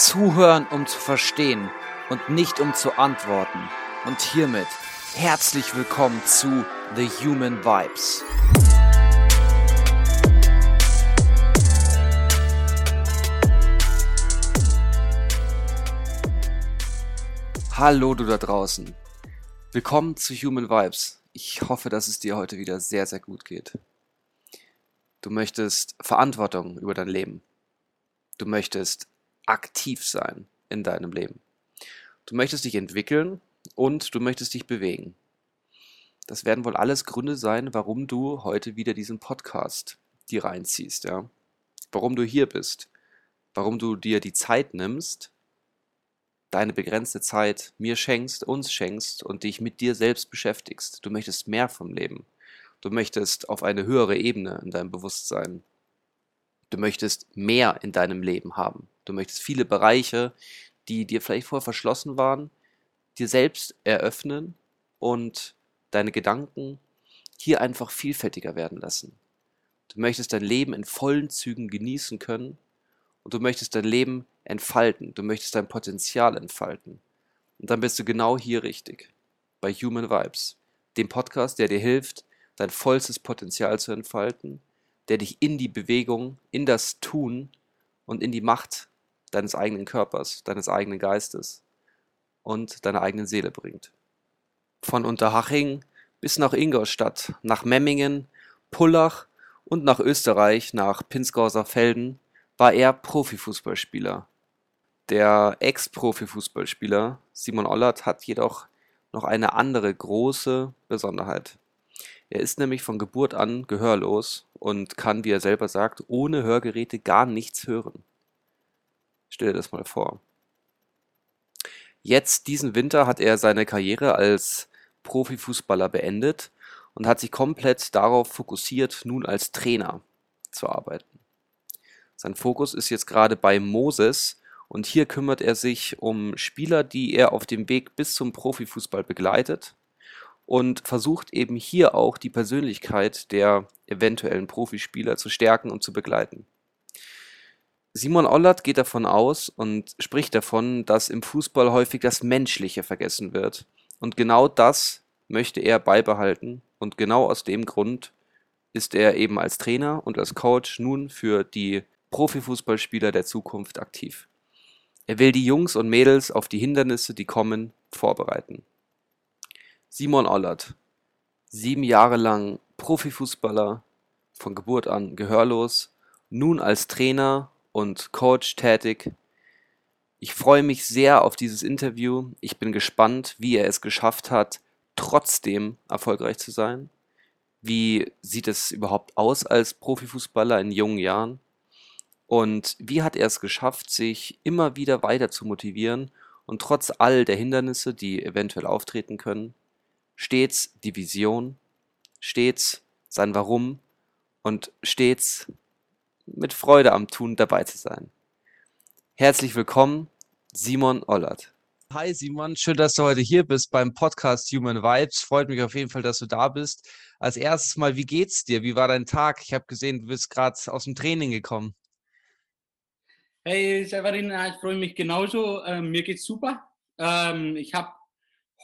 Zuhören, um zu verstehen und nicht um zu antworten. Und hiermit herzlich willkommen zu The Human Vibes. Hallo du da draußen. Willkommen zu Human Vibes. Ich hoffe, dass es dir heute wieder sehr, sehr gut geht. Du möchtest Verantwortung über dein Leben. Du möchtest aktiv sein in deinem Leben. Du möchtest dich entwickeln und du möchtest dich bewegen. Das werden wohl alles Gründe sein, warum du heute wieder diesen Podcast dir reinziehst, ja? Warum du hier bist, warum du dir die Zeit nimmst, deine begrenzte Zeit mir schenkst, uns schenkst und dich mit dir selbst beschäftigst. Du möchtest mehr vom Leben. Du möchtest auf eine höhere Ebene in deinem Bewusstsein. Du möchtest mehr in deinem Leben haben. Du möchtest viele Bereiche, die dir vielleicht vorher verschlossen waren, dir selbst eröffnen und deine Gedanken hier einfach vielfältiger werden lassen. Du möchtest dein Leben in vollen Zügen genießen können und du möchtest dein Leben entfalten. Du möchtest dein Potenzial entfalten. Und dann bist du genau hier richtig. Bei Human Vibes. Dem Podcast, der dir hilft, dein vollstes Potenzial zu entfalten, der dich in die Bewegung, in das Tun und in die Macht deines eigenen Körpers, deines eigenen Geistes und deiner eigenen Seele bringt. Von Unterhaching bis nach Ingolstadt, nach Memmingen, Pullach und nach Österreich, nach Pinzgauser Felden, war er Profifußballspieler. Der Ex-Profifußballspieler Simon Ollert hat jedoch noch eine andere große Besonderheit. Er ist nämlich von Geburt an gehörlos und kann, wie er selber sagt, ohne Hörgeräte gar nichts hören. Stell dir das mal vor. Jetzt, diesen Winter, hat er seine Karriere als Profifußballer beendet und hat sich komplett darauf fokussiert, nun als Trainer zu arbeiten. Sein Fokus ist jetzt gerade bei Moses und hier kümmert er sich um Spieler, die er auf dem Weg bis zum Profifußball begleitet und versucht eben hier auch die Persönlichkeit der eventuellen Profispieler zu stärken und zu begleiten. Simon Ollert geht davon aus und spricht davon, dass im Fußball häufig das Menschliche vergessen wird. Und genau das möchte er beibehalten. Und genau aus dem Grund ist er eben als Trainer und als Coach nun für die Profifußballspieler der Zukunft aktiv. Er will die Jungs und Mädels auf die Hindernisse, die kommen, vorbereiten. Simon Ollert, sieben Jahre lang Profifußballer, von Geburt an gehörlos, nun als Trainer und Coach tätig. Ich freue mich sehr auf dieses Interview. Ich bin gespannt, wie er es geschafft hat, trotzdem erfolgreich zu sein. Wie sieht es überhaupt aus als Profifußballer in jungen Jahren? Und wie hat er es geschafft, sich immer wieder weiter zu motivieren und trotz all der Hindernisse, die eventuell auftreten können, stets die Vision, stets sein Warum und stets mit Freude am Tun dabei zu sein. Herzlich willkommen, Simon Ollert. Hi Simon, schön, dass du heute hier bist beim Podcast Human Vibes. Freut mich auf jeden Fall, dass du da bist. Als erstes mal, wie geht's dir? Wie war dein Tag? Ich habe gesehen, du bist gerade aus dem Training gekommen. Hey Severin, ich freue mich genauso. Ähm, mir geht's super. Ähm, ich habe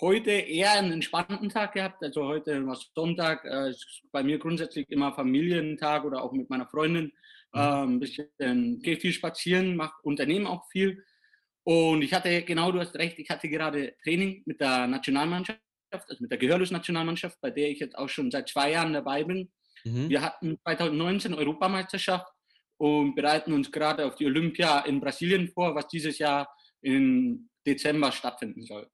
heute eher einen entspannten Tag gehabt. Also heute war Sonntag. Äh, bei mir grundsätzlich immer Familientag oder auch mit meiner Freundin. Mhm. ein bisschen, gehe viel spazieren, mache Unternehmen auch viel. Und ich hatte, genau, du hast recht, ich hatte gerade Training mit der Nationalmannschaft, also mit der Gehörlos-Nationalmannschaft, bei der ich jetzt auch schon seit zwei Jahren dabei bin. Mhm. Wir hatten 2019 Europameisterschaft und bereiten uns gerade auf die Olympia in Brasilien vor, was dieses Jahr im Dezember stattfinden soll.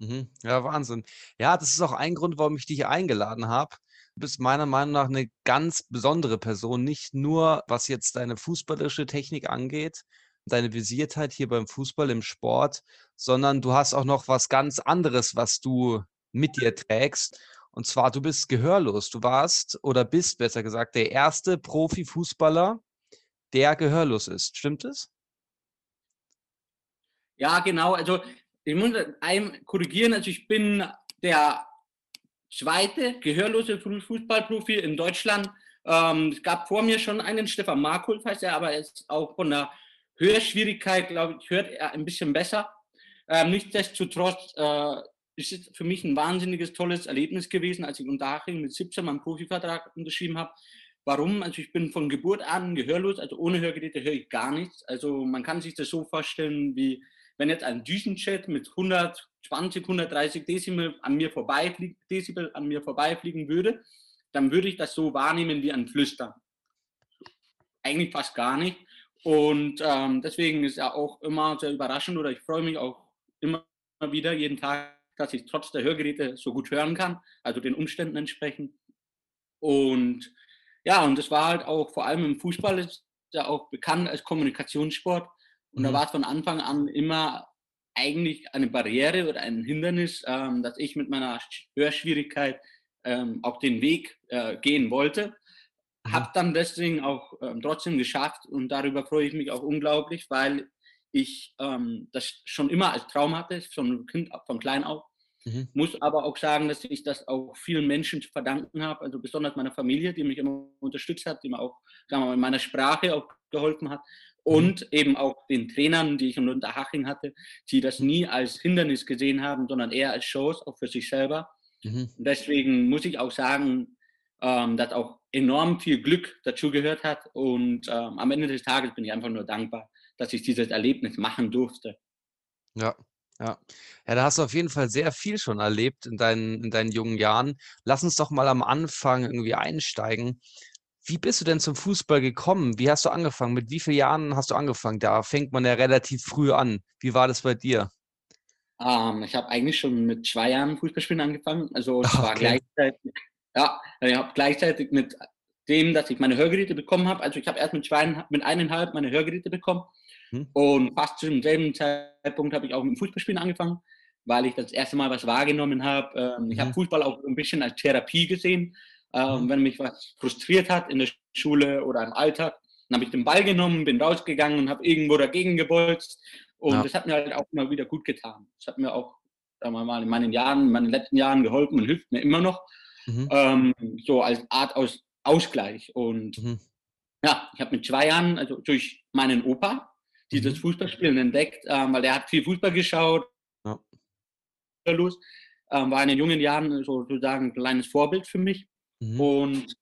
Mhm. Ja, Wahnsinn. Ja, das ist auch ein Grund, warum ich dich eingeladen habe. Bist meiner Meinung nach eine ganz besondere Person, nicht nur was jetzt deine fußballische Technik angeht, deine Visiertheit hier beim Fußball, im Sport, sondern du hast auch noch was ganz anderes, was du mit dir trägst. Und zwar, du bist gehörlos. Du warst oder bist besser gesagt der erste Profifußballer, der gehörlos ist. Stimmt es? Ja, genau. Also ich muss einem korrigieren. Also ich bin der zweite gehörlose Fußballprofi in Deutschland. Ähm, es gab vor mir schon einen, Stefan Markulf heißt er, aber er ist auch von der Hörschwierigkeit, glaube ich, hört er ein bisschen besser. Ähm, nichtsdestotrotz äh, ist es für mich ein wahnsinniges, tolles Erlebnis gewesen, als ich in Unterhaching mit 17 meinen Profivertrag unterschrieben habe. Warum? Also ich bin von Geburt an gehörlos, also ohne Hörgeräte höre ich gar nichts. Also man kann sich das so vorstellen, wie wenn jetzt ein Düsenjet mit 120, 130 Dezibel an mir vorbeifliegen, Dezibel an mir vorbeifliegen würde, dann würde ich das so wahrnehmen wie ein Flüstern. Eigentlich fast gar nicht. Und ähm, deswegen ist ja auch immer sehr überraschend oder ich freue mich auch immer wieder jeden Tag, dass ich trotz der Hörgeräte so gut hören kann, also den Umständen entsprechend. Und ja, und das war halt auch vor allem im Fußball ist ja auch bekannt als Kommunikationssport. Und mhm. da war es von Anfang an immer eigentlich eine Barriere oder ein Hindernis, ähm, dass ich mit meiner Hörschwierigkeit ähm, auch den Weg äh, gehen wollte. Mhm. Habe dann deswegen auch ähm, trotzdem geschafft und darüber freue ich mich auch unglaublich, weil ich ähm, das schon immer als Traum hatte, von Kind von klein auf. Mhm. Muss aber auch sagen, dass ich das auch vielen Menschen zu verdanken habe, also besonders meiner Familie, die mich immer unterstützt hat, die mir auch sagen wir mal, in meiner Sprache auch geholfen hat. Und mhm. eben auch den Trainern, die ich in Unterhaching hatte, die das nie als Hindernis gesehen haben, sondern eher als Chance, auch für sich selber. Mhm. Deswegen muss ich auch sagen, ähm, dass auch enorm viel Glück dazu gehört hat. Und ähm, am Ende des Tages bin ich einfach nur dankbar, dass ich dieses Erlebnis machen durfte. Ja, ja. Ja, da hast du auf jeden Fall sehr viel schon erlebt in deinen, in deinen jungen Jahren. Lass uns doch mal am Anfang irgendwie einsteigen. Wie bist du denn zum Fußball gekommen? Wie hast du angefangen? Mit wie vielen Jahren hast du angefangen? Da fängt man ja relativ früh an. Wie war das bei dir? Ähm, ich habe eigentlich schon mit zwei Jahren Fußballspielen angefangen. Also es war gleichzeitig, ja, ich habe gleichzeitig mit dem, dass ich meine Hörgeräte bekommen habe. Also ich habe erst mit, zwei, mit eineinhalb meine Hörgeräte bekommen. Hm. Und fast zum selben Zeitpunkt habe ich auch mit dem Fußballspielen angefangen, weil ich das erste Mal was wahrgenommen habe. Ähm, ich habe hm. Fußball auch ein bisschen als Therapie gesehen. Ähm, hm. wenn mich was frustriert hat in der Schule oder im Alltag, dann habe ich den Ball genommen, bin rausgegangen und habe irgendwo dagegen gebolzt. Und ja. das hat mir halt auch immer wieder gut getan. Das hat mir auch, sagen wir mal, in meinen Jahren, in meinen letzten Jahren geholfen und hilft mir immer noch. Mhm. Ähm, so als Art aus Ausgleich. Und mhm. ja, ich habe mit zwei Jahren, also durch meinen Opa, dieses mhm. Fußballspielen entdeckt, ähm, weil der hat viel Fußball geschaut. Ja. Los, ähm, war in den jungen Jahren sozusagen ein kleines Vorbild für mich. Mhm. Und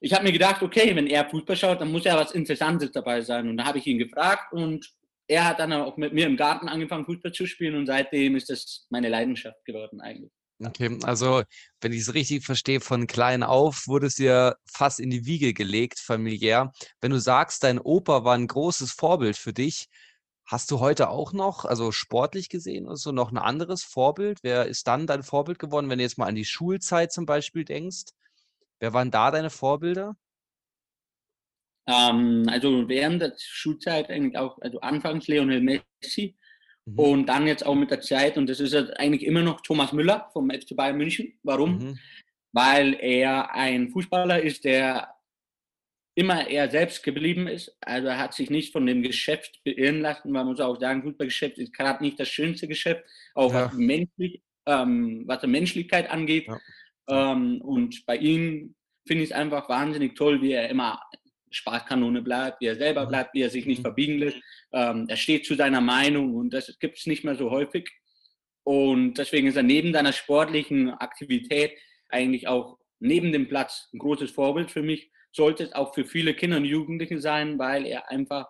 ich habe mir gedacht, okay, wenn er Fußball schaut, dann muss ja was Interessantes dabei sein. Und da habe ich ihn gefragt und er hat dann auch mit mir im Garten angefangen, Fußball zu spielen und seitdem ist das meine Leidenschaft geworden eigentlich. Okay, also wenn ich es richtig verstehe, von klein auf wurde es dir fast in die Wiege gelegt, familiär. Wenn du sagst, dein Opa war ein großes Vorbild für dich, hast du heute auch noch, also sportlich gesehen oder so, noch ein anderes Vorbild? Wer ist dann dein Vorbild geworden, wenn du jetzt mal an die Schulzeit zum Beispiel denkst? Wer waren da deine Vorbilder? Ähm, also während der Schulzeit eigentlich auch, also anfangs Lionel Messi, Mhm. Und dann jetzt auch mit der Zeit, und das ist eigentlich immer noch Thomas Müller vom FC Bayern München. Warum? Mhm. Weil er ein Fußballer ist, der immer er selbst geblieben ist. Also er hat sich nicht von dem Geschäft beirren lassen. Man muss auch sagen, Fußballgeschäft ist gerade nicht das schönste Geschäft, auch ja. was, menschlich, ähm, was die Menschlichkeit angeht. Ja. Ähm, und bei ihm finde ich es einfach wahnsinnig toll, wie er immer Spaßkanone bleibt, wie er selber mhm. bleibt, wie er sich nicht mhm. verbiegen lässt. Ähm, er steht zu seiner Meinung und das gibt es nicht mehr so häufig. Und deswegen ist er neben seiner sportlichen Aktivität eigentlich auch neben dem Platz ein großes Vorbild für mich. Sollte es auch für viele Kinder und Jugendliche sein, weil er einfach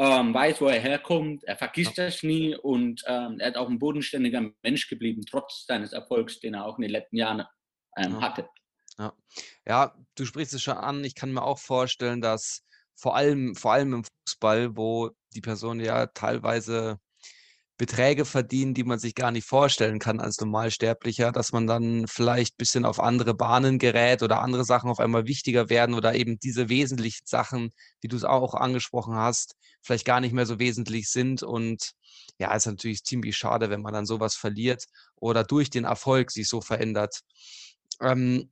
ähm, weiß, wo er herkommt, er vergisst das nie und ähm, er ist auch ein bodenständiger Mensch geblieben, trotz seines Erfolgs, den er auch in den letzten Jahren ähm, hatte. Ja. Ja, du sprichst es schon an. Ich kann mir auch vorstellen, dass vor allem vor allem im Fußball, wo die Personen ja teilweise Beträge verdienen, die man sich gar nicht vorstellen kann als Normalsterblicher, dass man dann vielleicht ein bisschen auf andere Bahnen gerät oder andere Sachen auf einmal wichtiger werden oder eben diese wesentlichen Sachen, wie du es auch angesprochen hast, vielleicht gar nicht mehr so wesentlich sind. Und ja, ist natürlich ziemlich schade, wenn man dann sowas verliert oder durch den Erfolg sich so verändert. Ähm,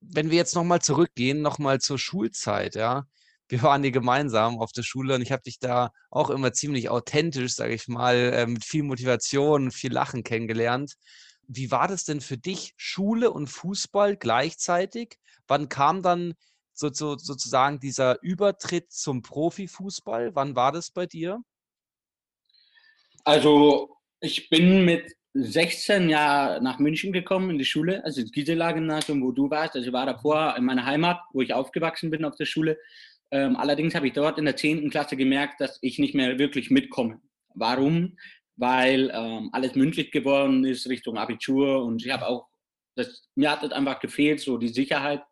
wenn wir jetzt nochmal zurückgehen, nochmal zur Schulzeit, ja. Wir waren hier gemeinsam auf der Schule und ich habe dich da auch immer ziemlich authentisch, sage ich mal, äh, mit viel Motivation, viel Lachen kennengelernt. Wie war das denn für dich, Schule und Fußball gleichzeitig? Wann kam dann so, so, sozusagen dieser Übertritt zum Profifußball? Wann war das bei dir? Also ich bin mit 16 Jahren nach München gekommen in die Schule, also ins Gisela-Gymnasium, wo du warst. Also ich war davor in meiner Heimat, wo ich aufgewachsen bin auf der Schule. Ähm, allerdings habe ich dort in der 10. Klasse gemerkt, dass ich nicht mehr wirklich mitkomme. Warum? Weil ähm, alles mündlich geworden ist Richtung Abitur und ich habe auch, das, mir hat es einfach gefehlt, so die Sicherheit,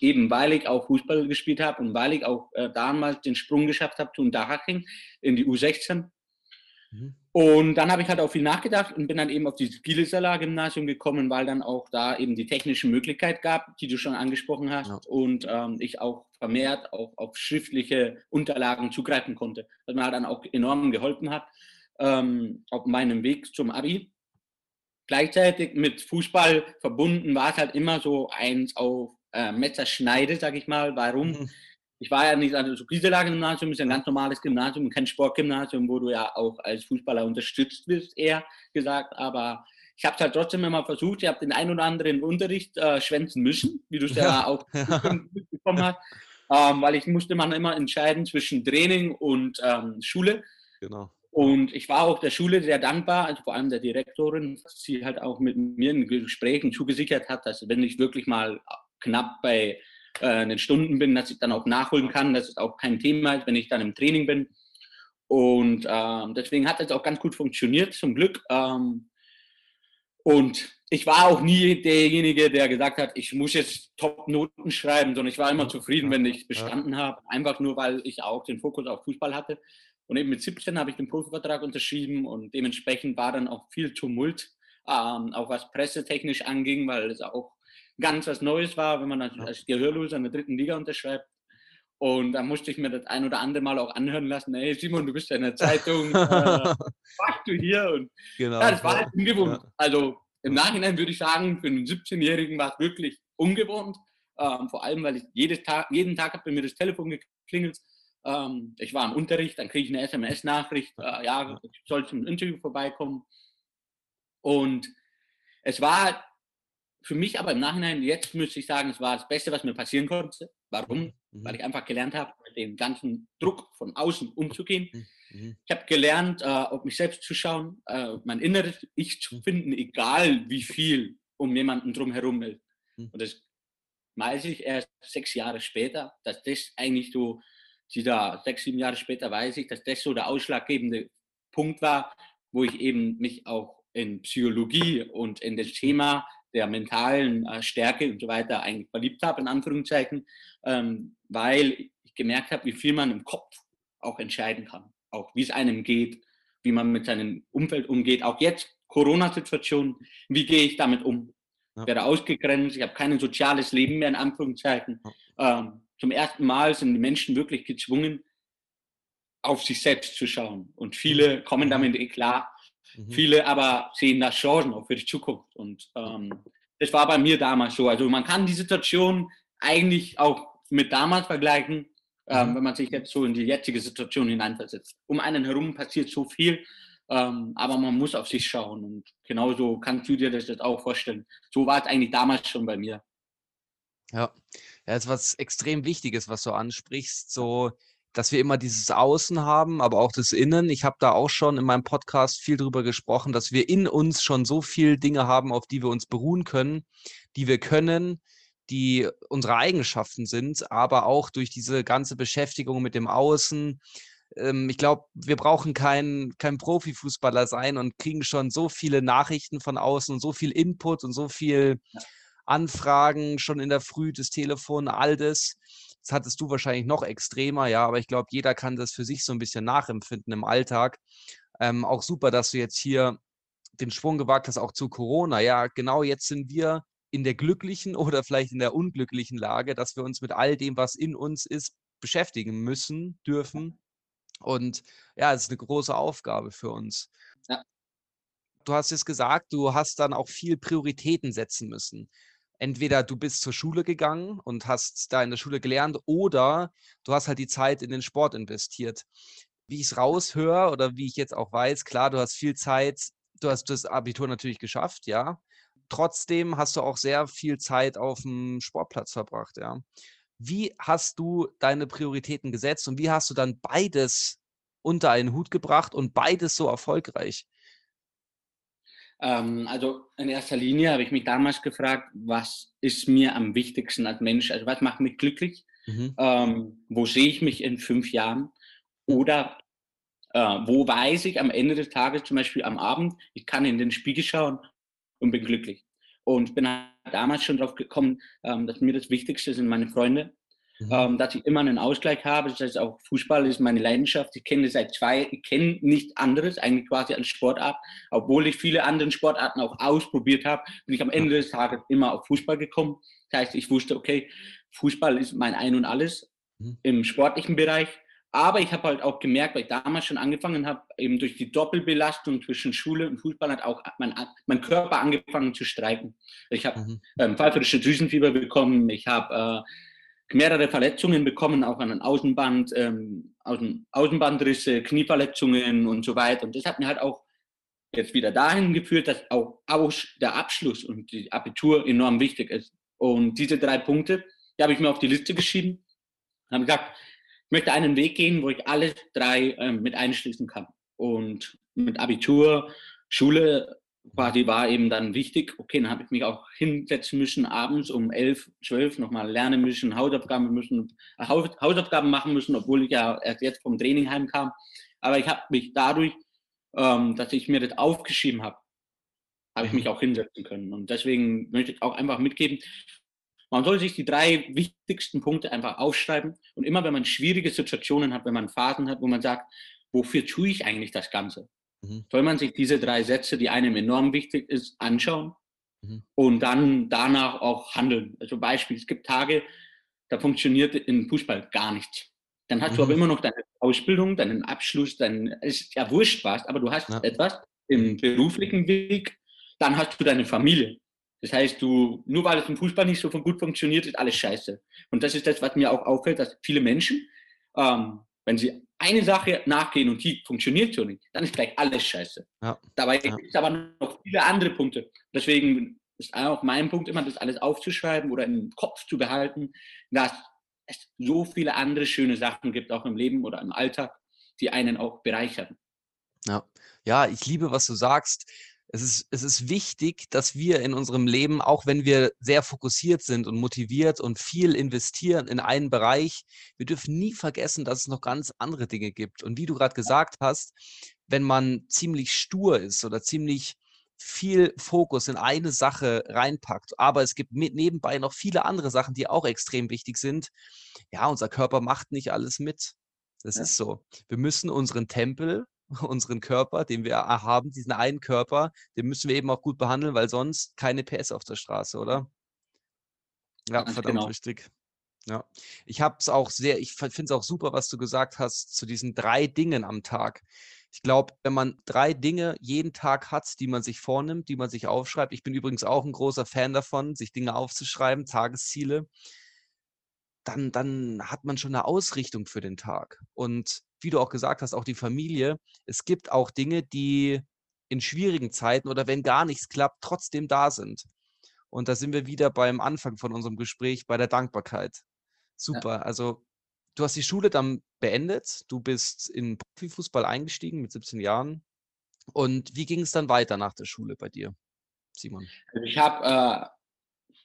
eben weil ich auch Fußball gespielt habe und weil ich auch äh, damals den Sprung geschafft habe zu Unterhaching in die U16 Mhm. Und dann habe ich halt auch viel nachgedacht und bin dann eben auf dieses Gilesaler Gymnasium gekommen, weil dann auch da eben die technische Möglichkeit gab, die du schon angesprochen hast, ja. und ähm, ich auch vermehrt auch auf schriftliche Unterlagen zugreifen konnte, was mir halt dann auch enorm geholfen hat ähm, auf meinem Weg zum Abi. Gleichzeitig mit Fußball verbunden war es halt immer so eins auf äh, Messerschneide, sag ich mal. Warum? Mhm ich war ja nicht, also so Gieseler-Gymnasium ist ja ein ganz normales Gymnasium, kein Sportgymnasium, wo du ja auch als Fußballer unterstützt wirst, eher gesagt. Aber ich habe es halt trotzdem immer versucht. Ich habe den einen oder anderen Unterricht äh, schwänzen müssen, wie du es ja, ja auch mitbekommen hast. Ähm, weil ich musste man immer entscheiden zwischen Training und ähm, Schule. Genau. Und ich war auch der Schule sehr dankbar, also vor allem der Direktorin, dass sie halt auch mit mir in Gesprächen zugesichert hat, dass wenn ich wirklich mal knapp bei äh, in den Stunden bin, dass ich dann auch nachholen kann, dass es auch kein Thema ist, wenn ich dann im Training bin. Und äh, deswegen hat es auch ganz gut funktioniert, zum Glück. Ähm, und ich war auch nie derjenige, der gesagt hat, ich muss jetzt Top-Noten schreiben, sondern ich war immer zufrieden, wenn ich bestanden habe. Einfach nur, weil ich auch den Fokus auf Fußball hatte. Und eben mit 17 habe ich den Profivertrag unterschrieben und dementsprechend war dann auch viel Tumult, ähm, auch was pressetechnisch anging, weil es auch ganz was Neues war, wenn man als, als Gehörloser in der dritten Liga unterschreibt. Und da musste ich mir das ein oder andere Mal auch anhören lassen, hey Simon, du bist ja in der Zeitung, äh, was du hier? Und genau, ja, das war halt ungewohnt. Ja. Also im Nachhinein würde ich sagen, für einen 17-Jährigen war es wirklich ungewohnt. Ähm, vor allem, weil ich jedes Tag, jeden Tag hat bei mir das Telefon geklingelt. Ähm, ich war im Unterricht, dann kriege ich eine SMS-Nachricht, äh, ja, ich soll zum Interview vorbeikommen. Und es war für mich aber im Nachhinein, jetzt müsste ich sagen, es war das Beste, was mir passieren konnte. Warum? Mhm. Weil ich einfach gelernt habe, mit dem ganzen Druck von außen umzugehen. Mhm. mhm. Ich habe gelernt, äh, auf mich selbst zu schauen, äh, mein inneres Ich zu mhm. finden, egal wie viel um jemanden drumherum ist. Mhm. Und das weiß ich erst sechs Jahre später, dass das eigentlich so, dieser sechs, sieben Jahre später weiß ich, dass das so der ausschlaggebende Punkt war, wo ich eben mich auch in Psychologie und in das Thema der mentalen äh, Stärke und so weiter eigentlich verliebt habe, in Anführungszeichen, ähm, weil ich gemerkt habe, wie viel man im Kopf auch entscheiden kann, auch wie es einem geht, wie man mit seinem Umfeld umgeht, auch jetzt Corona-Situation, wie gehe ich damit um? Ja. Ich werde ausgegrenzt, ich habe kein soziales Leben mehr, in Anführungszeichen. Ja. Ähm, zum ersten Mal sind die Menschen wirklich gezwungen, auf sich selbst zu schauen. Und viele mhm. kommen damit eh klar, Mhm. Viele aber sehen da Chancen auch für die Zukunft. Und ähm, das war bei mir damals so. Also man kann die Situation eigentlich auch mit damals vergleichen, ähm, mhm. wenn man sich jetzt so in die jetzige Situation hineinversetzt. Um einen herum passiert so viel, ähm, aber man muss auf sich schauen. Und genauso kannst du dir das jetzt auch vorstellen. So war es eigentlich damals schon bei mir. Ja, ja, das ist was extrem Wichtiges, was du ansprichst. So dass wir immer dieses Außen haben, aber auch das Innen. Ich habe da auch schon in meinem Podcast viel drüber gesprochen, dass wir in uns schon so viele Dinge haben, auf die wir uns beruhen können, die wir können, die unsere Eigenschaften sind, aber auch durch diese ganze Beschäftigung mit dem Außen. Ähm, ich glaube, wir brauchen kein, kein Profifußballer sein und kriegen schon so viele Nachrichten von außen und so viel Input und so viel Anfragen schon in der Früh, das Telefon, all das das hattest du wahrscheinlich noch extremer, ja, aber ich glaube, jeder kann das für sich so ein bisschen nachempfinden im Alltag. Ähm, auch super, dass du jetzt hier den Schwung gewagt hast, auch zu Corona. Ja, genau jetzt sind wir in der glücklichen oder vielleicht in der unglücklichen Lage, dass wir uns mit all dem, was in uns ist, beschäftigen müssen, dürfen. Und ja, es ist eine große Aufgabe für uns. Ja. Du hast es gesagt, du hast dann auch viel Prioritäten setzen müssen entweder du bist zur Schule gegangen und hast da in der Schule gelernt oder du hast halt die Zeit in den Sport investiert. Wie ich es raushöre oder wie ich jetzt auch weiß, klar, du hast viel Zeit, du hast das Abitur natürlich geschafft, ja. Trotzdem hast du auch sehr viel Zeit auf dem Sportplatz verbracht, ja. Wie hast du deine Prioritäten gesetzt und wie hast du dann beides unter einen Hut gebracht und beides so erfolgreich? Ähm, also in erster Linie habe ich mich damals gefragt, was ist mir am wichtigsten als Mensch? Also was macht mich glücklich? Mhm. Ähm, wo sehe ich mich in fünf Jahren? Oder äh, wo weiß ich am Ende des Tages, zum Beispiel am Abend, ich kann in den Spiegel schauen und bin glücklich. Und bin damals schon darauf gekommen, ähm, dass mir das Wichtigste sind meine Freunde, mhm. ähm, dass ich immer einen Ausgleich habe. Das heißt, auch Fußball ist meine Leidenschaft. Ich kenne seit zwei, ich kenne nichts anderes, eigentlich quasi als Sportart. Obwohl ich viele andere Sportarten auch ausprobiert habe, bin ich am Ende des Tages immer auf Fußball gekommen. Das heißt, ich wusste, okay, Fußball ist mein Ein und Alles mhm. im sportlichen Bereich. Aber ich habe halt auch gemerkt, weil ich damals schon angefangen habe, eben durch die Doppelbelastung zwischen Schule und Fußball hat auch mein, mein Körper angefangen zu streiken. Ich habe mhm. ähm, pfeiferische Drüsenfieber bekommen, ich habe äh, mehrere Verletzungen bekommen, auch an den Außenband, ähm, Außen, Außenbandrisse, Knieverletzungen und so weiter. Und das hat mir halt auch jetzt wieder dahin geführt, dass auch der Abschluss und die Abitur enorm wichtig ist. Und diese drei Punkte, die habe ich mir auf die Liste geschrieben. Habe gesagt, ich möchte einen Weg gehen, wo ich alle drei ähm, mit einschließen kann. Und mit Abitur, Schule quasi war eben dann wichtig, okay, dann habe ich mich auch hinsetzen müssen, abends um elf, zwölf nochmal lernen müssen, Hausaufgaben müssen, Hausaufgaben machen müssen, obwohl ich ja erst jetzt vom Training heimkam. Aber ich habe mich dadurch, ähm, dass ich mir das aufgeschrieben habe, habe ich mich auch hinsetzen können. Und deswegen möchte ich auch einfach mitgeben, man soll sich die drei wichtigsten Punkte einfach aufschreiben. Und immer wenn man schwierige Situationen hat, wenn man Phasen hat, wo man sagt, wofür tue ich eigentlich das Ganze? Mhm. Soll man sich diese drei Sätze, die einem enorm wichtig ist, anschauen mhm. und dann danach auch handeln. Also Beispiel, es gibt Tage, da funktioniert in Fußball gar nichts. Dann hast mhm. du aber mhm. immer noch deine Ausbildung, deinen Abschluss, dein, ist ja wurscht was, aber du hast ja. etwas im beruflichen Weg, dann hast du deine Familie. Das heißt, du, nur weil es im Fußball nicht so gut funktioniert, ist alles scheiße. Und das ist das, was mir auch auffällt, dass viele Menschen, ähm, wenn sie eine Sache nachgehen und die funktioniert so nicht, dann ist gleich alles scheiße. Ja. Dabei ja. gibt es aber noch viele andere Punkte. Deswegen ist auch mein Punkt immer, das alles aufzuschreiben oder im Kopf zu behalten, dass es so viele andere schöne Sachen gibt, auch im Leben oder im Alltag, die einen auch bereichern. Ja, ja ich liebe, was du sagst es ist, es ist wichtig, dass wir in unserem Leben, auch wenn wir sehr fokussiert sind und motiviert und viel investieren in einen Bereich, wir dürfen nie vergessen, dass es noch ganz andere Dinge gibt. Und wie du gerade gesagt hast, wenn man ziemlich stur ist oder ziemlich viel Fokus in eine Sache reinpackt, aber es gibt nebenbei noch viele andere Sachen, die auch extrem wichtig sind. Ja, unser Körper macht nicht alles mit. Das ja. ist so. Wir müssen unseren Tempel unseren Körper, den wir haben, diesen einen Körper, den müssen wir eben auch gut behandeln, weil sonst keine PS auf der Straße, oder? Ja, Ganz verdammt genau. wichtig. Ja, ich habe es auch sehr, ich finde es auch super, was du gesagt hast zu diesen drei Dingen am Tag. Ich glaube, wenn man drei Dinge jeden Tag hat, die man sich vornimmt, die man sich aufschreibt, ich bin übrigens auch ein großer Fan davon, sich Dinge aufzuschreiben, Tagesziele, dann, dann hat man schon eine Ausrichtung für den Tag. Und wie du auch gesagt hast, auch die Familie. Es gibt auch Dinge, die in schwierigen Zeiten oder wenn gar nichts klappt, trotzdem da sind. Und da sind wir wieder beim Anfang von unserem Gespräch, bei der Dankbarkeit. Super. Ja. Also, du hast die Schule dann beendet. Du bist in Profifußball eingestiegen mit 17 Jahren. Und wie ging es dann weiter nach der Schule bei dir, Simon? Also, ich habe äh,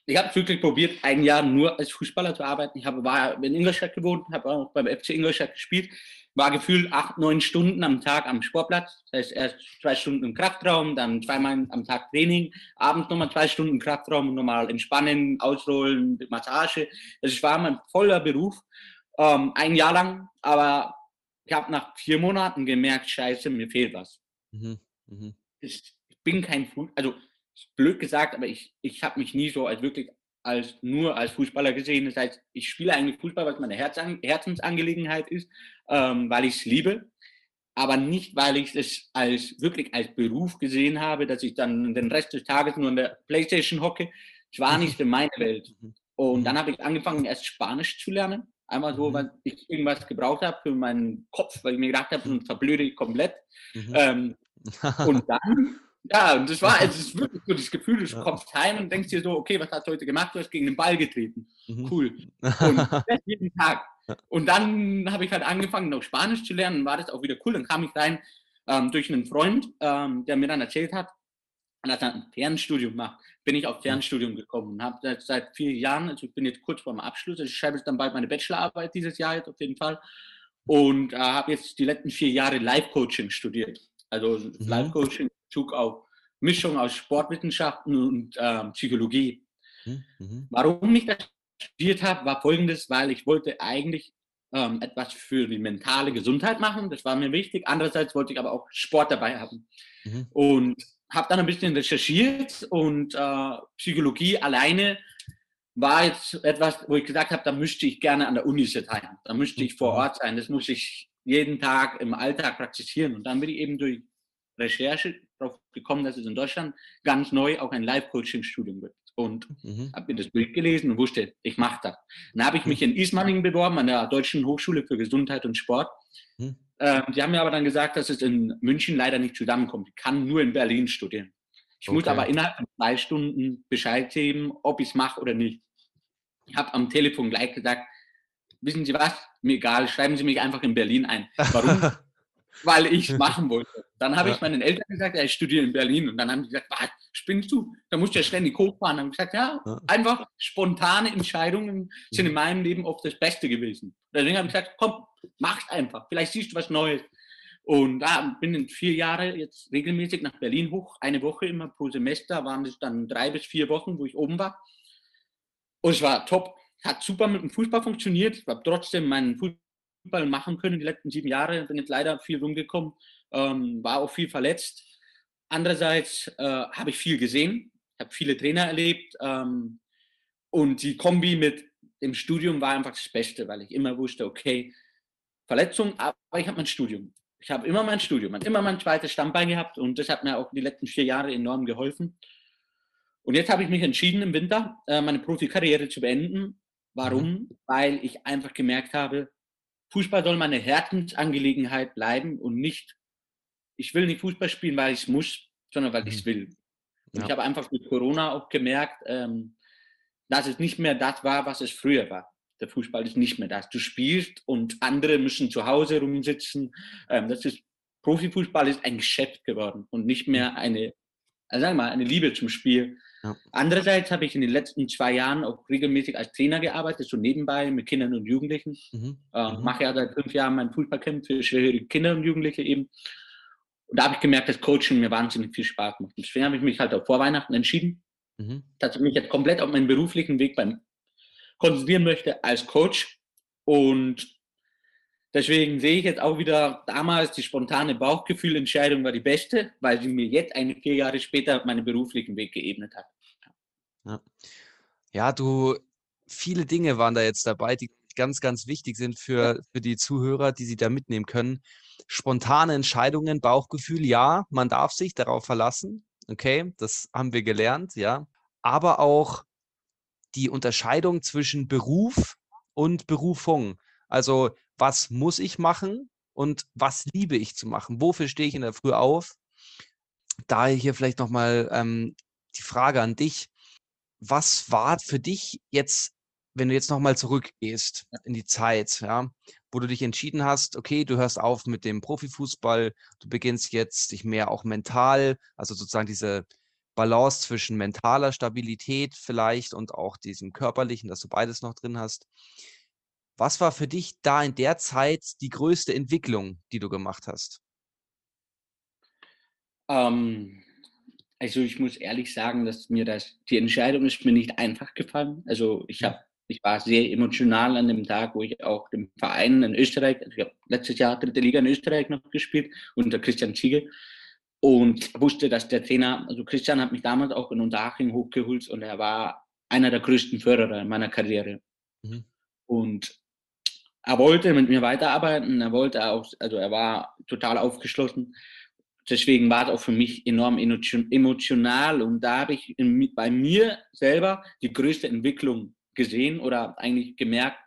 ich habe wirklich probiert, ein Jahr nur als Fußballer zu arbeiten. Ich habe, war in Ingolstadt gewohnt, habe auch beim FC Ingolstadt gespielt, war gefühlt acht, neun Stunden am Tag am Sportplatz. Das heißt, erst zwei Stunden im Kraftraum, dann zweimal am Tag Training, abends nochmal zwei Stunden im Kraftraum und nochmal entspannen, ausrollen, Massage. Das war mein voller Beruf, ähm, ein Jahr lang. Aber ich habe nach vier Monaten gemerkt, scheiße, mir fehlt was. Mhm. Ich, ich bin kein Fußballer, also blöd gesagt, aber ich, ich habe mich nie so als wirklich als nur als Fußballer gesehen. Das heißt, ich spiele eigentlich Fußball, was meine Herzen, Herzensangelegenheit ist, ähm, weil ich es liebe, aber nicht, weil ich es als wirklich als Beruf gesehen habe, dass ich dann den Rest des Tages nur in der Playstation hocke. Es war nicht in meiner Welt. Mhm. Und mhm. dann habe ich angefangen, erst Spanisch zu lernen. Einmal so, mhm. weil ich irgendwas gebraucht habe für meinen Kopf, weil ich mir gedacht habe, sonst verblöde ich komplett. Mhm. Ähm, und dann Ja, und das war, es ist wirklich so das Gefühl, du kommst heim und denkst dir so, okay, was hast du heute gemacht? Du hast gegen den Ball getreten. Mhm. Cool. Und das jeden Tag. Und dann habe ich halt angefangen, noch Spanisch zu lernen, war das auch wieder cool. Dann kam ich rein ähm, durch einen Freund, ähm, der mir dann erzählt hat, dass er ein Fernstudium macht. Bin ich auf Fernstudium gekommen und habe seit vier Jahren, also ich bin jetzt kurz vor dem Abschluss, also ich schreibe jetzt dann bald meine Bachelorarbeit dieses Jahr jetzt auf jeden Fall und äh, habe jetzt die letzten vier Jahre Life-Coaching studiert. Also mhm. Bezug auf Mischung aus Sportwissenschaften und ähm, Psychologie. Mhm. mhm. Warum ich das studiert habe, war folgendes, weil ich wollte eigentlich ähm, etwas für die mentale Gesundheit machen. Das war mir wichtig. Andererseits wollte ich aber auch Sport dabei haben. Mhm. Und habe dann ein bisschen recherchiert und äh, Psychologie alleine war jetzt etwas, wo ich gesagt habe, da müsste ich gerne an der Uni sein. Da müsste ich vor mhm. Ort sein. Das muss ich jeden Tag im Alltag praktizieren. Und dann bin ich eben durch Recherche darauf gekommen, dass es in Deutschland ganz neu auch ein Live-Coaching-Studium gibt. Und mhm. habe mir das durchgelesen und wusste, ich mache das. Dann habe ich mich in Ismaning beworben, an der Deutschen Hochschule für Gesundheit und Sport. Mhm. Ähm, die haben mir aber dann gesagt, dass es in München leider nicht zusammenkommt. Ich kann nur in Berlin studieren. Ich okay. muss aber innerhalb von zwei Stunden Bescheid geben, ob ich es mache oder nicht. Ich habe am Telefon gleich gesagt, wissen Sie was, mir egal, schreiben Sie mich einfach in Berlin ein. Warum? weil ich es machen wollte. Dann habe ja. ich meinen Eltern gesagt, ja, ich studiere in Berlin. Und dann haben die gesagt, was, spinnst du? Da musst du ja ständig hochfahren. Dann habe ich gesagt, ja, ja, einfach spontane Entscheidungen sind in mhm. meinem Leben oft das Beste gewesen. Deswegen habe ich gesagt, komm, mach's einfach. Vielleicht siehst du was Neues. Und da bin in vier Jahre jetzt regelmäßig nach Berlin hoch, eine Woche immer pro Semester, waren es dann drei bis vier Wochen, wo ich oben war. Und es war top, hat super mit dem Fußball funktioniert. Ich habe trotzdem meinen Fußball machen können die letzten sieben Jahre. Bin jetzt leider viel rumgekommen, ähm, war auch viel verletzt. Andererseits äh, habe ich viel gesehen, habe viele Trainer erlebt ähm, und die Kombi mit dem Studium war einfach das Beste, weil ich immer wusste, okay, Verletzung, aber ich habe mein Studium. Ich habe immer mein Studium, immer mein zweites Stammbein gehabt und das hat mir auch die letzten vier Jahre enorm geholfen. Und jetzt habe ich mich entschieden im Winter, äh, meine Profikarriere zu beenden. Warum? Mhm. Weil ich einfach gemerkt habe, Fußball soll meine Herzensangelegenheit bleiben und nicht, ich will nicht Fußball spielen, weil ich es muss, sondern weil ich es mhm. will. Ja. ich habe einfach mit Corona auch gemerkt, ähm, dass es nicht mehr das war, was es früher war der Fußball ist nicht mehr das. Du spielst und andere müssen zu Hause rumsitzen. Ähm, das ist, Profifußball ist ein Geschäft geworden und nicht mehr mhm. eine, also sagen wir mal, eine Liebe zum Spiel. Ja. Andererseits habe ich in den letzten zwei Jahren auch regelmäßig als Trainer gearbeitet, so nebenbei mit Kindern und Jugendlichen. Mhm. Äh, mhm. Mache ja seit fünf Jahren mein Fußballcamp für schwierige Kinder und Jugendliche eben. Und da habe ich gemerkt, dass Coaching mir wahnsinnig viel Spaß macht. Deswegen habe ich mich halt auch vor Weihnachten entschieden, mhm. dass ich mich jetzt komplett auf meinen beruflichen Weg beim konzentrieren möchte als Coach. Und deswegen sehe ich jetzt auch wieder, damals die spontane Bauchgefühlentscheidung war die beste, weil sie mir jetzt eine vier Jahre später meinen beruflichen Weg geebnet hat. Ja. ja, du, viele Dinge waren da jetzt dabei, die ganz, ganz wichtig sind für, für die Zuhörer, die sie da mitnehmen können. Spontane Entscheidungen, Bauchgefühl, ja, man darf sich darauf verlassen. Okay, das haben wir gelernt, ja. Aber auch die Unterscheidung zwischen Beruf und Berufung. Also was muss ich machen und was liebe ich zu machen? Wofür stehe ich in der Früh auf? Daher hier vielleicht nochmal ähm, die Frage an dich. Was war für dich jetzt, wenn du jetzt nochmal zurückgehst in die Zeit, ja, wo du dich entschieden hast, okay, du hörst auf mit dem Profifußball, du beginnst jetzt dich mehr auch mental, also sozusagen diese Balance zwischen mentaler Stabilität vielleicht und auch diesem körperlichen, dass du beides noch drin hast. Was war für dich da in der Zeit die größte Entwicklung, die du gemacht hast? Ähm, also ich muss ehrlich sagen, dass mir das, die Entscheidung ist mir nicht einfach gefallen. Also ich habe, ich war sehr emotional an dem Tag, wo ich auch dem Verein in Österreich, also ich habe letztes Jahr dritte Liga in Österreich noch gespielt unter Christian Ziegel und wusste, dass der Trainer, also Christian hat mich damals auch in Unterhaching hochgeholt und er war einer der größten Förderer in meiner Karriere. Mhm. Und er wollte mit mir weiterarbeiten, er wollte auch, also er war total aufgeschlossen. Deswegen war es auch für mich enorm emotional und da habe ich in, bei mir selber die größte Entwicklung gesehen oder eigentlich gemerkt,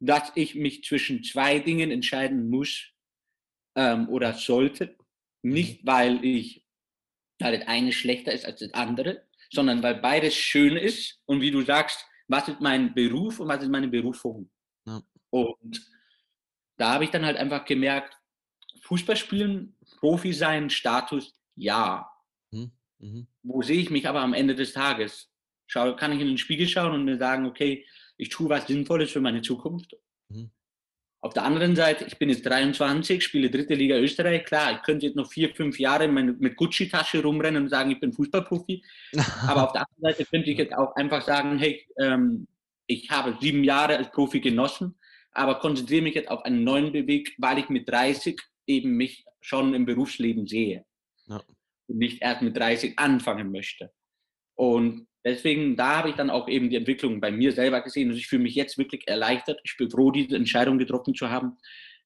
dass ich mich zwischen zwei Dingen entscheiden muss ähm, oder sollte. Nicht, weil ich weil das eine schlechter ist als das andere, sondern weil beides schön ist und wie du sagst, was ist mein Beruf und was ist meine Berufung. Ja. Und da habe ich dann halt einfach gemerkt, Fußball spielen, Profi sein, Status, ja. Mhm. Mhm. Wo sehe ich mich aber am Ende des Tages? Schau, kann ich in den Spiegel schauen und mir sagen, okay, ich tue was Sinnvolles für meine Zukunft. Mhm. Auf der anderen Seite, ich bin jetzt 23, spiele dritte Liga Österreich. Klar, ich könnte jetzt noch vier, fünf Jahre mit Gucci-Tasche rumrennen und sagen, ich bin Fußballprofi. Aber auf der anderen Seite könnte ich jetzt auch einfach sagen, hey, ähm, ich habe sieben Jahre als Profi genossen, aber konzentriere mich jetzt auf einen neuen Beweg, weil ich mit 30 eben mich schon im Berufsleben sehe. Ja. Und nicht erst mit 30 anfangen möchte. Und deswegen, da habe ich dann auch eben die Entwicklung bei mir selber gesehen und ich fühle mich jetzt wirklich erleichtert. Ich bin froh, diese Entscheidung getroffen zu haben,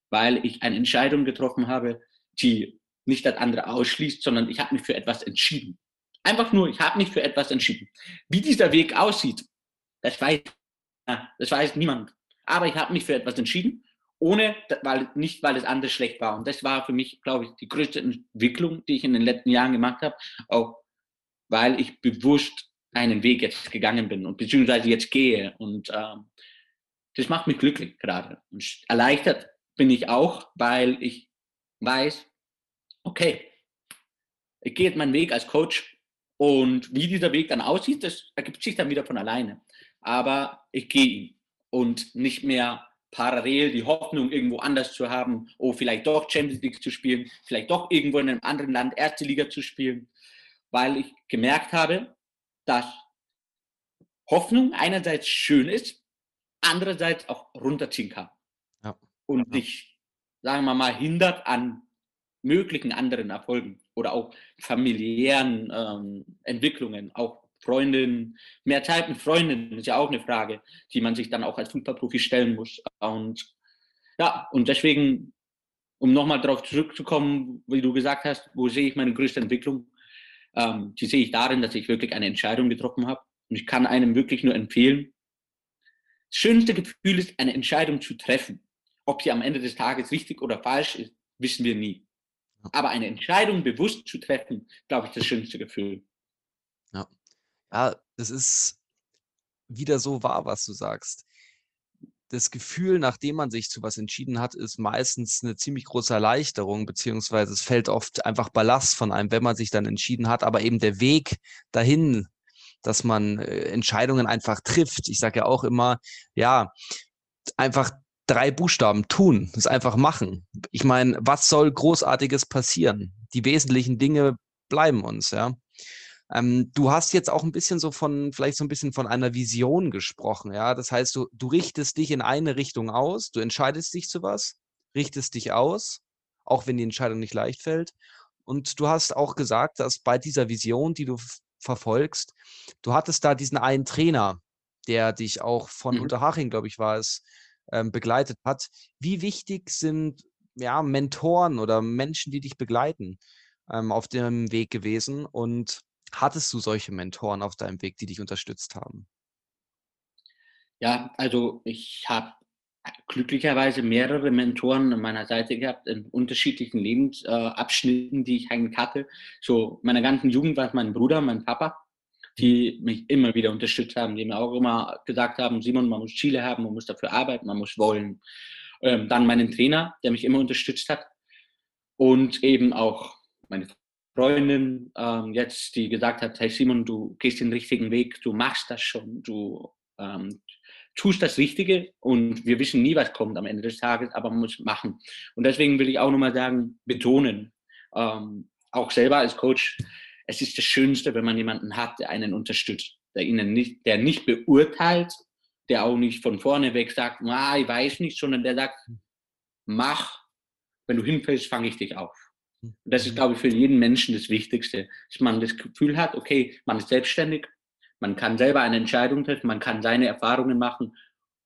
weil ich eine Entscheidung getroffen habe, die nicht das andere ausschließt, sondern ich habe mich für etwas entschieden. Einfach nur, ich habe mich für etwas entschieden. Wie dieser Weg aussieht, das weiß, das weiß niemand. Aber ich habe mich für etwas entschieden, ohne, weil, nicht weil das andere schlecht war. Und das war für mich, glaube ich, die größte Entwicklung, die ich in den letzten Jahren gemacht habe, auch weil ich bewusst einen Weg jetzt gegangen bin und beziehungsweise jetzt gehe. Und ähm, das macht mich glücklich gerade. Und erleichtert bin ich auch, weil ich weiß, okay, ich gehe jetzt meinen Weg als Coach und wie dieser Weg dann aussieht, das ergibt sich dann wieder von alleine. Aber ich gehe ihn und nicht mehr parallel die Hoffnung, irgendwo anders zu haben, oh, vielleicht doch Champions League zu spielen, vielleicht doch irgendwo in einem anderen Land erste Liga zu spielen, weil ich gemerkt habe, dass Hoffnung einerseits schön ist, andererseits auch runterziehen kann. Ja. Und dich, sagen wir mal, hindert an möglichen anderen Erfolgen oder auch familiären ähm, Entwicklungen, auch Freundinnen, mehr Zeit mit Freundinnen ist ja auch eine Frage, die man sich dann auch als Fußballprofi stellen muss. Und ja, und deswegen, um nochmal darauf zurückzukommen, wie du gesagt hast, wo sehe ich meine größte Entwicklung? Ähm, die sehe ich darin, dass ich wirklich eine Entscheidung getroffen habe. Und ich kann einem wirklich nur empfehlen, das schönste Gefühl ist, eine Entscheidung zu treffen. Ob sie am Ende des Tages richtig oder falsch ist, wissen wir nie. Aber eine Entscheidung bewusst zu treffen, glaube ich, das schönste Gefühl. Ja. Ja, das ist wieder so wahr, was du sagst das Gefühl, nachdem man sich zu was entschieden hat, ist meistens eine ziemlich große Erleichterung, beziehungsweise es fällt oft einfach Ballast von einem, wenn man sich dann entschieden hat. Aber eben der Weg dahin, dass man äh, Entscheidungen einfach trifft. Ich sage ja auch immer, ja, einfach drei Buchstaben tun, das einfach machen. Ich meine, was soll Großartiges passieren? Die wesentlichen Dinge bleiben uns, ja. Ähm, du hast jetzt auch ein bisschen so von, vielleicht so ein bisschen von einer Vision gesprochen, ja. Das heißt, du, du richtest dich in eine Richtung aus, du entscheidest dich zu was, richtest dich aus, auch wenn die Entscheidung nicht leicht fällt. Und du hast auch gesagt, dass bei dieser Vision, die du verfolgst, du hattest da diesen einen Trainer, der dich auch von mhm. Unterhaching, glaube ich, war es, ähm, begleitet hat. Wie wichtig sind ja, Mentoren oder Menschen, die dich begleiten ähm, auf dem Weg gewesen? Und Hattest du solche Mentoren auf deinem Weg, die dich unterstützt haben? Ja, also ich habe glücklicherweise mehrere Mentoren an meiner Seite gehabt in unterschiedlichen Lebensabschnitten, äh, die ich eigentlich hatte. So meiner ganzen Jugend war es mein Bruder, mein Papa, die mich immer wieder unterstützt haben, die mir auch immer gesagt haben, Simon, man muss Ziele haben, man muss dafür arbeiten, man muss wollen. Ähm, dann meinen Trainer, der mich immer unterstützt hat und eben auch meine Freundin ähm, jetzt, die gesagt hat, hey Simon, du gehst den richtigen Weg, du machst das schon, du ähm, tust das Richtige und wir wissen nie, was kommt am Ende des Tages, aber man muss machen. Und deswegen will ich auch nochmal sagen, betonen, ähm, auch selber als Coach, es ist das Schönste, wenn man jemanden hat, der einen unterstützt, der ihnen nicht, der nicht beurteilt, der auch nicht von vorne weg sagt, ah, ich weiß nicht, sondern der sagt, mach, wenn du hinfällst, fange ich dich auf. Und das ist, glaube ich, für jeden Menschen das Wichtigste, dass man das Gefühl hat, okay, man ist selbstständig, man kann selber eine Entscheidung treffen, man kann seine Erfahrungen machen.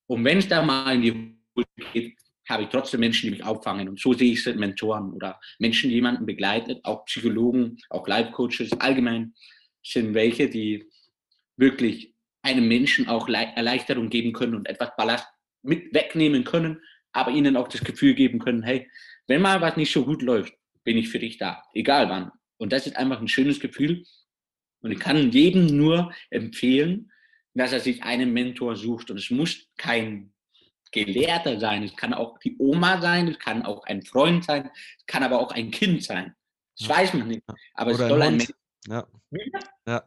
Und wenn es da mal in die Hose geht, habe ich trotzdem Menschen, die mich auffangen. Und so sehe ich es Mentoren oder Menschen, die jemanden begleitet, auch Psychologen, auch Life-Coaches allgemein, sind welche, die wirklich einem Menschen auch Erleichterung geben können und etwas Ballast mit wegnehmen können, aber ihnen auch das Gefühl geben können, hey, wenn mal was nicht so gut läuft, bin ich für dich da, egal wann. Und das ist einfach ein schönes Gefühl. Und ich kann jedem nur empfehlen, dass er sich einen Mentor sucht. Und es muss kein Gelehrter sein, es kann auch die Oma sein, es kann auch ein Freund sein, es kann aber auch ein Kind sein. Das ja. weiß man nicht. Aber Oder es soll ein, ein Mensch. Ja. ja. Oder,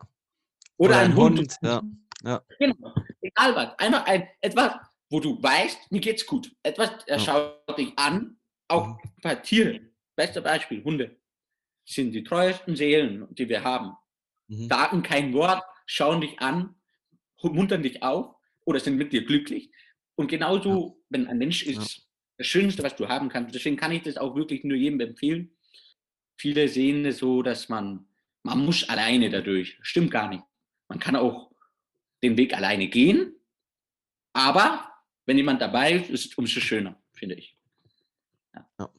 Oder, ein, ein Hund. Hund. Ja. ja. Genau. Egal was. Einfach ein, etwas, wo du weißt, mir geht's gut. Etwas, er schaut dich an, auch mhm. bei Tieren. Beste Beispiel, Hunde sind die treuesten Seelen, die wir haben. Mhm. Sagen kein Wort, schauen dich an, muntern dich auf oder sind mit dir glücklich. Und genauso, ja. wenn ein Mensch ist, ja. das Schönste, was du haben kannst. Deswegen kann ich das auch wirklich nur jedem empfehlen. Viele sehen es so, dass man, man muss alleine dadurch. Stimmt gar nicht. Man kann auch den Weg alleine gehen, aber wenn jemand dabei ist, ist es umso schöner, finde ich. Ja.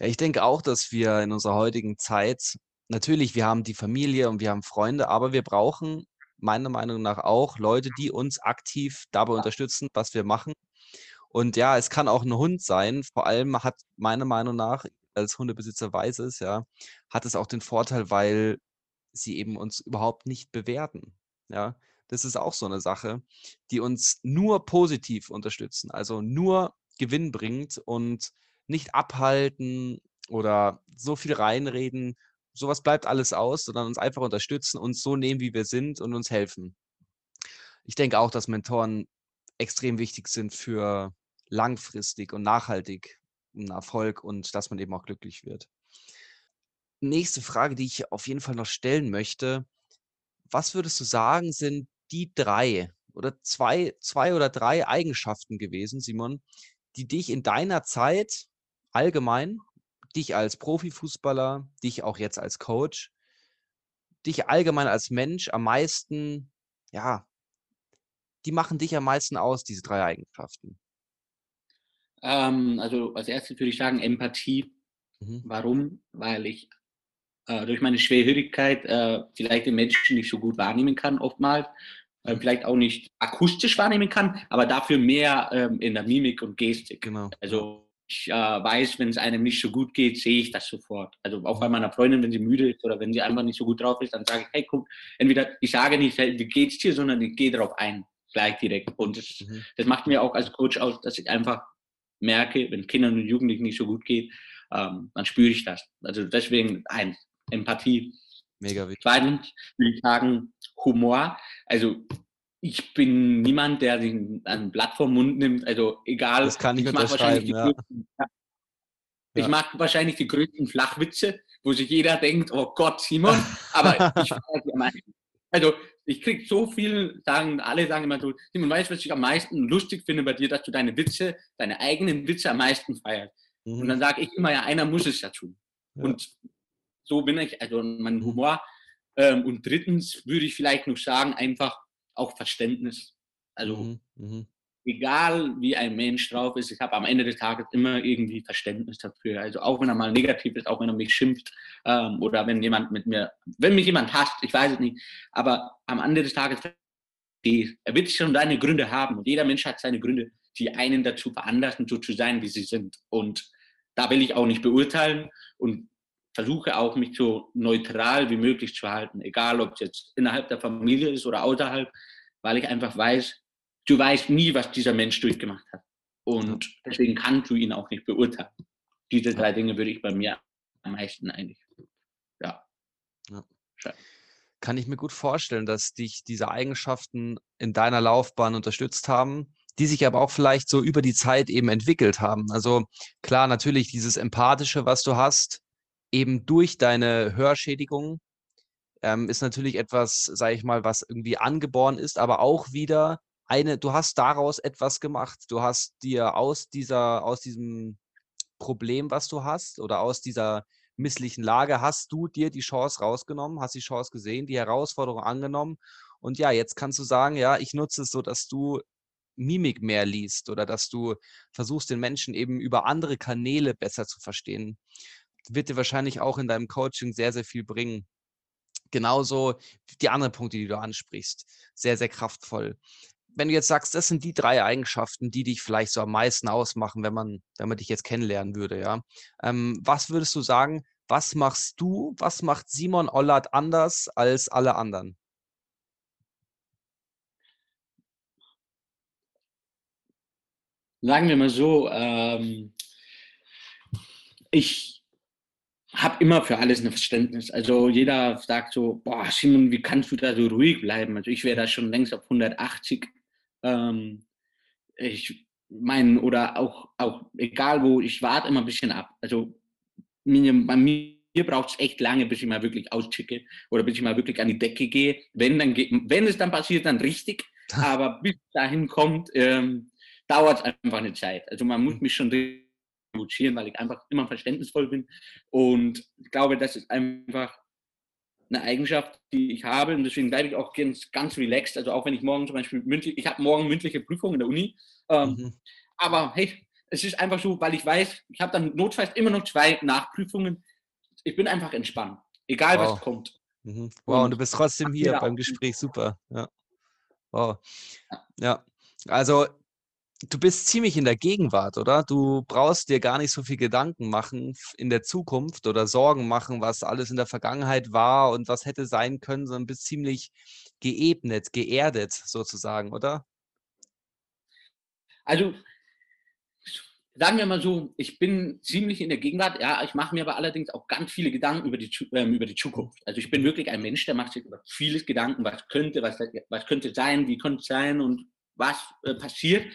Ja. Ich denke auch, dass wir in unserer heutigen Zeit, natürlich, wir haben die Familie und wir haben Freunde, aber wir brauchen meiner Meinung nach auch Leute, die uns aktiv dabei unterstützen, was wir machen. Und ja, es kann auch ein Hund sein. Vor allem hat meiner Meinung nach, als Hundebesitzer weiß es, ja, hat es auch den Vorteil, weil sie eben uns überhaupt nicht bewerten. Ja, das ist auch so eine Sache, die uns nur positiv unterstützen, also nur Gewinn bringt und nicht abhalten oder so viel reinreden, sowas bleibt alles aus, sondern uns einfach unterstützen, uns so nehmen, wie wir sind und uns helfen. Ich denke auch, dass Mentoren extrem wichtig sind für langfristig und nachhaltig einen Erfolg und dass man eben auch glücklich wird. Nächste Frage, die ich auf jeden Fall noch stellen möchte. Was würdest du sagen, sind die drei oder zwei, zwei oder drei Eigenschaften gewesen, Simon, die dich in deiner Zeit allgemein dich als Profifußballer, dich auch jetzt als Coach, dich allgemein als Mensch am meisten, ja, die machen dich am meisten aus, diese drei Eigenschaften? Ähm, also als erstes würde ich sagen Empathie. Mhm. Warum? Weil ich äh, durch meine Schwerhörigkeit äh, vielleicht den Menschen nicht so gut wahrnehmen kann, oftmals. Äh, vielleicht auch nicht akustisch wahrnehmen kann, aber dafür mehr ähm, in der Mimik und Gestik. Genau. Also ich äh, weiß, wenn es einem nicht so gut geht, sehe ich das sofort. Also auch bei meiner Freundin, wenn sie müde ist oder wenn sie einfach nicht so gut drauf ist, dann sage ich, hey, guck, entweder ich sage nicht, hey, wie geht's dir, sondern ich gehe darauf ein, gleich direkt. Und das, mhm. das macht mir auch als Coach aus, dass ich einfach merke, wenn Kindern und Jugendlichen nicht so gut geht, ähm, dann spüre ich das. Also deswegen ein Empathie. Mega wichtig. Zweitens würde ich sagen Humor. Also ich bin niemand, der sich ein Blatt vom Mund nimmt. Also egal. Das kann ich, ich unterschreiben, ja. Größten, ja. Ich ja. mache wahrscheinlich die größten Flachwitze, wo sich jeder denkt, oh Gott, Simon. Aber ich Also ich kriege so viel, sagen, alle sagen immer so, Simon, weißt du, was ich am meisten lustig finde bei dir, dass du deine Witze, deine eigenen Witze am meisten feierst. Mhm. Und dann sage ich immer, ja, einer muss es ja tun. Und so bin ich, also mein mhm. Humor. Ähm, und drittens würde ich vielleicht noch sagen, einfach auch Verständnis. Also mhm, mhm. egal wie ein Mensch drauf ist, ich habe am Ende des Tages immer irgendwie Verständnis dafür. Also auch wenn er mal negativ ist, auch wenn er mich schimpft ähm, oder wenn jemand mit mir, wenn mich jemand hasst, ich weiß es nicht, aber am Ende des Tages er wird schon seine Gründe haben und jeder Mensch hat seine Gründe, die einen dazu veranlassen, so zu sein, wie sie sind. Und da will ich auch nicht beurteilen und versuche auch mich so neutral wie möglich zu halten, egal ob es jetzt innerhalb der Familie ist oder außerhalb, weil ich einfach weiß, du weißt nie, was dieser Mensch durchgemacht hat. Und deswegen kannst du ihn auch nicht beurteilen. Diese drei Dinge würde ich bei mir am meisten eigentlich. Ja. ja. Kann ich mir gut vorstellen, dass dich diese Eigenschaften in deiner Laufbahn unterstützt haben, die sich aber auch vielleicht so über die Zeit eben entwickelt haben. Also klar, natürlich dieses Empathische, was du hast, eben durch deine Hörschädigung ähm, ist natürlich etwas, sage ich mal, was irgendwie angeboren ist, aber auch wieder eine, du hast daraus etwas gemacht. Du hast dir aus dieser, aus diesem Problem, was du hast, oder aus dieser misslichen Lage, hast du dir die Chance rausgenommen, hast die Chance gesehen, die Herausforderung angenommen. Und ja, jetzt kannst du sagen, ja, ich nutze es so, dass du Mimik mehr liest oder dass du versuchst, den Menschen eben über andere Kanäle besser zu verstehen wird dir wahrscheinlich auch in deinem Coaching sehr, sehr viel bringen. Genauso die anderen Punkte, die du ansprichst. Sehr, sehr kraftvoll. Wenn du jetzt sagst, das sind die drei Eigenschaften, die dich vielleicht so am meisten ausmachen, wenn man, wenn man dich jetzt kennenlernen würde, ja. Ähm, was würdest du sagen, Was machst du, was macht Simon Ollert anders als alle anderen? Sagen wir mal so, ähm, ich habe immer für alles ein Verständnis. Also jeder sagt so, boah, Simon, wie kannst du da so ruhig bleiben? Also ich wäre da schon längst auf 180. Ähm, ich meine, oder auch, auch egal wo, ich warte immer ein bisschen ab. Also mir, bei mir braucht es echt lange, bis ich mal wirklich auschicke oder bis ich mal wirklich an die Decke gehe. Wenn, dann wenn es dann passiert, dann richtig. Aber bis dahin kommt, ähm, dauert es einfach eine Zeit. Also man muss mich schon reduzieren, weil ich einfach immer verständnisvoll bin. Und ich glaube, das ist einfach eine Eigenschaft, die ich habe und deswegen bleibe ich auch ganz, ganz relaxed. Also auch wenn ich morgen zum Beispiel mündlich, ich habe morgen mündliche Prüfung in der Uni, ähm, mhm. aber hey, es ist einfach so, weil ich weiß, ich habe dann notfalls immer noch zwei Nachprüfungen. Ich bin einfach entspannt, egal wow. was kommt. Mhm. Wow, und, und, du bist trotzdem hier beim Gespräch, super. Ja. Wow. Ja, also du bist ziemlich in der Gegenwart, oder? Du brauchst dir gar nicht so viel Gedanken machen in der Zukunft oder Sorgen machen, was alles in der Vergangenheit war und was hätte sein können, sondern bist ziemlich geebnet, geerdet sozusagen, oder? Also, sagen wir mal so, ich bin ziemlich in der Gegenwart. Ja, ich mache mir aber allerdings auch ganz viele Gedanken über die, äh, über die Zukunft. Also ich bin wirklich ein Mensch, der macht sich über vieles Gedanken, was könnte, was, was könnte sein, wie könnte es sein und was äh, passiert.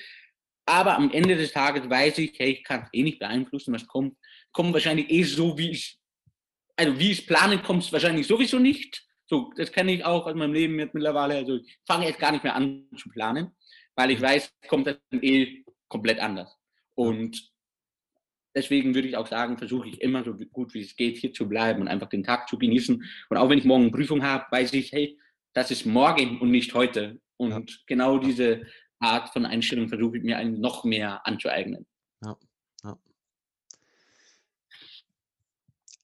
Aber am Ende des Tages weiß ich, hey, ich kann es eh nicht beeinflussen, was kommt. Kommt wahrscheinlich eh so, wie ich, also wie ich plane, kommt es wahrscheinlich sowieso nicht. So, das kenne ich auch aus meinem Leben jetzt mittlerweile. Also ich fange jetzt gar nicht mehr an zu planen, weil ich weiß, kommt das eh komplett anders. Und deswegen würde ich auch sagen, versuche ich immer so gut wie es geht hier zu bleiben und einfach den Tag zu genießen. Und auch wenn ich morgen eine Prüfung habe, weiß ich, hey, das ist morgen und nicht heute. Und genau diese Art von Einstellung versuche ich mir einen noch mehr anzueignen. Ja, ja.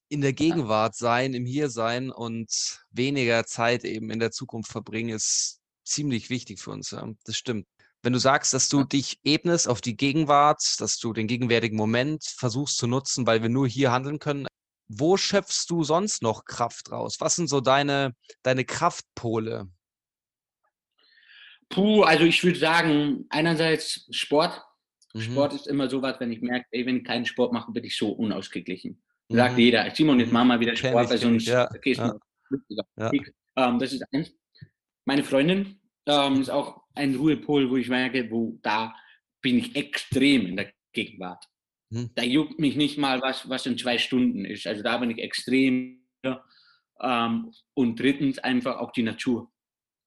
In der Gegenwart sein, im Hier sein und weniger Zeit eben in der Zukunft verbringen, ist ziemlich wichtig für uns. Ja. Das stimmt. Wenn du sagst, dass du ja. dich ebnest auf die Gegenwart, dass du den gegenwärtigen Moment versuchst zu nutzen, weil wir nur hier handeln können, wo schöpfst du sonst noch Kraft raus? Was sind so deine, deine Kraftpole? Puh, also ich würde sagen, einerseits Sport. Mhm. Sport ist immer so was, wenn ich merke, ey, wenn ich keinen Sport mache, bin ich so unausgeglichen. Mhm. Sagt jeder, Simon, jetzt mach mal wieder Sport, weil sonst ja. gehst du ja. ähm, Das ist eins. Meine Freundin ähm, ist auch ein Ruhepol, wo ich merke, wo da bin ich extrem in der Gegenwart. Mhm. Da juckt mich nicht mal, was, was in zwei Stunden ist. Also da bin ich extrem. Ähm, und drittens einfach auch die Natur,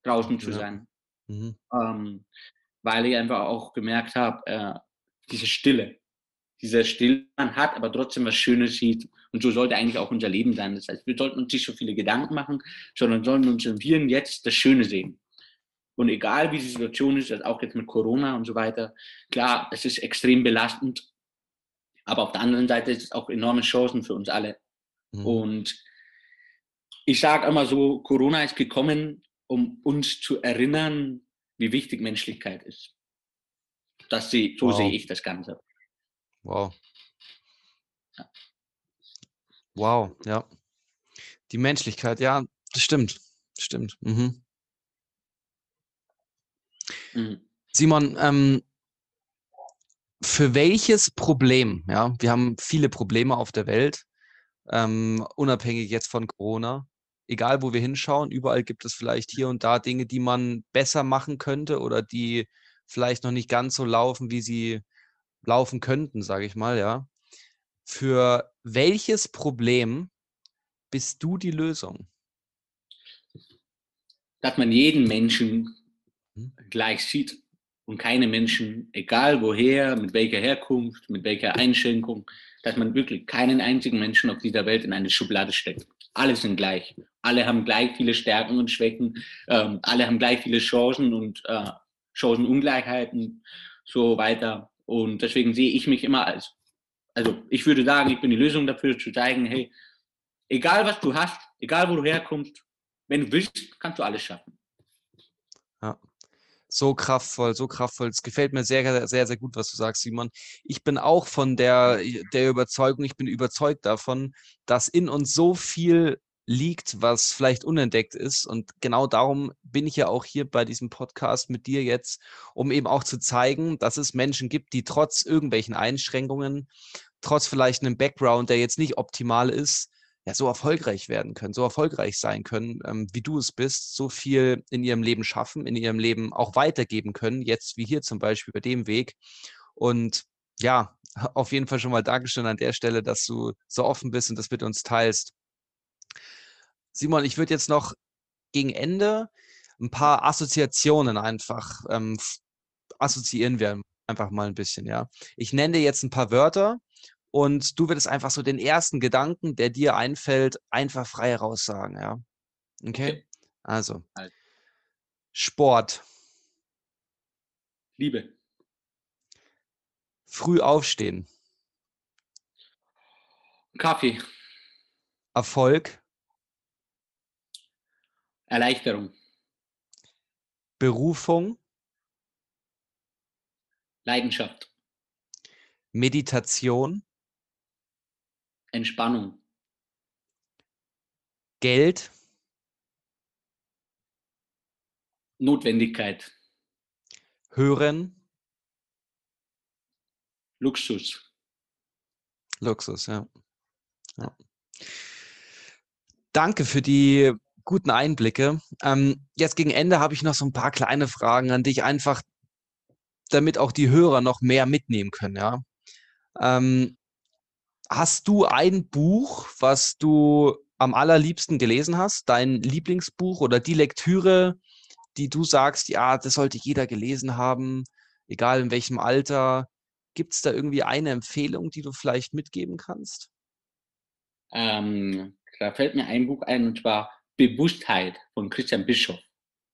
draußen zu ja. sein. Mhm. Ähm, weil ich einfach auch gemerkt habe, äh, diese Stille, diese Stille man hat, aber trotzdem was Schönes sieht. Und so sollte eigentlich auch unser Leben sein. Das heißt, wir sollten uns nicht so viele Gedanken machen, sondern sollen uns im Hier und Jetzt das Schöne sehen. Und egal wie die Situation ist, also auch jetzt mit Corona und so weiter, klar, es ist extrem belastend, aber auf der anderen Seite ist es auch enorme Chancen für uns alle. Mhm. Und ich sage immer so, Corona ist gekommen, um uns zu erinnern, wie wichtig Menschlichkeit ist. Das sehe, so wow. sehe ich das Ganze. Wow. Ja. Wow, ja. Die Menschlichkeit, ja, das stimmt. Stimmt. Mhm. Mhm. Simon, ähm, für welches Problem, ja, wir haben viele Probleme auf der Welt, ähm, unabhängig jetzt von Corona, egal wo wir hinschauen, überall gibt es vielleicht hier und da Dinge, die man besser machen könnte oder die vielleicht noch nicht ganz so laufen, wie sie laufen könnten, sage ich mal, ja. Für welches Problem bist du die Lösung? Dass man jeden Menschen hm? gleich sieht und keine Menschen, egal woher, mit welcher Herkunft, mit welcher Einschränkung, dass man wirklich keinen einzigen Menschen auf dieser Welt in eine Schublade steckt. Alle sind gleich. Alle haben gleich viele Stärken und Schwächen. Ähm, alle haben gleich viele Chancen und äh, Chancenungleichheiten, so weiter. Und deswegen sehe ich mich immer als, also ich würde sagen, ich bin die Lösung dafür, zu zeigen, hey, egal was du hast, egal wo du herkommst, wenn du willst, kannst du alles schaffen. Ja. So kraftvoll, so kraftvoll. Es gefällt mir sehr, sehr, sehr gut, was du sagst, Simon. Ich bin auch von der, der Überzeugung, ich bin überzeugt davon, dass in uns so viel liegt, was vielleicht unentdeckt ist. Und genau darum bin ich ja auch hier bei diesem Podcast mit dir jetzt, um eben auch zu zeigen, dass es Menschen gibt, die trotz irgendwelchen Einschränkungen, trotz vielleicht einem Background, der jetzt nicht optimal ist, ja, so erfolgreich werden können, so erfolgreich sein können, ähm, wie du es bist, so viel in ihrem Leben schaffen, in ihrem Leben auch weitergeben können, jetzt wie hier zum Beispiel bei dem Weg. Und ja, auf jeden Fall schon mal Dankeschön an der Stelle, dass du so offen bist und das mit uns teilst. Simon, ich würde jetzt noch gegen Ende ein paar Assoziationen einfach ähm, assoziieren wir einfach mal ein bisschen, ja. Ich nenne dir jetzt ein paar Wörter und du würdest einfach so den ersten Gedanken, der dir einfällt, einfach frei raussagen, ja. Okay? okay. Also. Sport. Liebe. Früh aufstehen. Kaffee. Erfolg. Erleichterung. Berufung. Leidenschaft. Meditation. Entspannung. Geld. Notwendigkeit. Hören. Luxus. Luxus, ja. ja. Danke für die guten Einblicke. Ähm, jetzt gegen Ende habe ich noch so ein paar kleine Fragen an dich, einfach damit auch die Hörer noch mehr mitnehmen können, ja. Ähm, Hast du ein Buch, was du am allerliebsten gelesen hast? Dein Lieblingsbuch oder die Lektüre, die du sagst, ja, das sollte jeder gelesen haben, egal in welchem Alter. Gibt es da irgendwie eine Empfehlung, die du vielleicht mitgeben kannst? Ähm, da fällt mir ein Buch ein, und zwar Bewusstheit von Christian Bischof.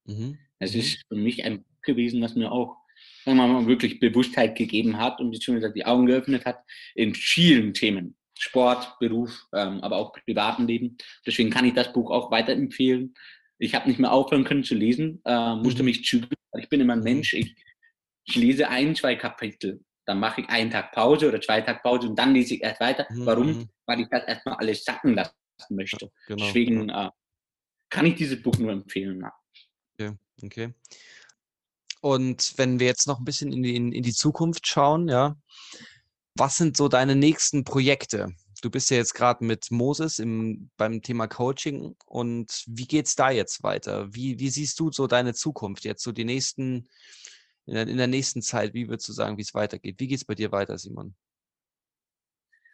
Mhm. Es mhm. ist für mich ein Buch gewesen, das mir auch sagen wir mal, wirklich Bewusstheit gegeben hat und beziehungsweise die Augen geöffnet hat in vielen Themen. Sport, Beruf, ähm, aber auch privaten Leben. Deswegen kann ich das Buch auch weiterempfehlen. Ich habe nicht mehr aufhören können zu lesen, äh, musste mhm. mich zügeln. Ich bin immer ein mhm. Mensch. Ich, ich lese ein, zwei Kapitel. Dann mache ich einen Tag Pause oder zwei Tage Pause und dann lese ich erst weiter. Mhm. Warum? Mhm. Weil ich das erstmal alles sacken lassen möchte. Genau. Deswegen äh, kann ich dieses Buch nur empfehlen. Ja. Okay. okay. Und wenn wir jetzt noch ein bisschen in die, in die Zukunft schauen, ja, was sind so deine nächsten Projekte? Du bist ja jetzt gerade mit Moses im, beim Thema Coaching und wie geht es da jetzt weiter? Wie, wie siehst du so deine Zukunft jetzt, so die nächsten, in der, in der nächsten Zeit, wie würdest du sagen, wie es weitergeht? Wie geht es bei dir weiter, Simon?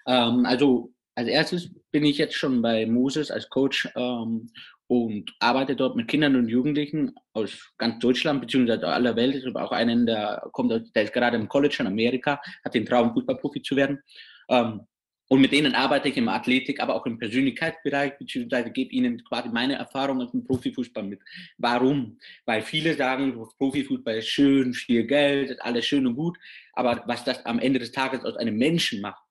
Ähm, also als erstes bin ich jetzt schon bei Moses als Coach ähm, und arbeite dort mit Kindern und Jugendlichen aus ganz Deutschland beziehungsweise aller Welt. Ich habe auch einen, der kommt, der ist gerade im College in Amerika, hat den Traum, Fußballprofi zu werden. Ähm, und mit denen arbeite ich im Athletik, aber auch im Persönlichkeitsbereich, beziehungsweise gebe ihnen quasi meine Erfahrung aus dem Profifußball mit. Warum? Weil viele sagen, Profifußball ist schön, viel Geld, ist alles schön und gut, aber was das am Ende des Tages aus einem Menschen macht,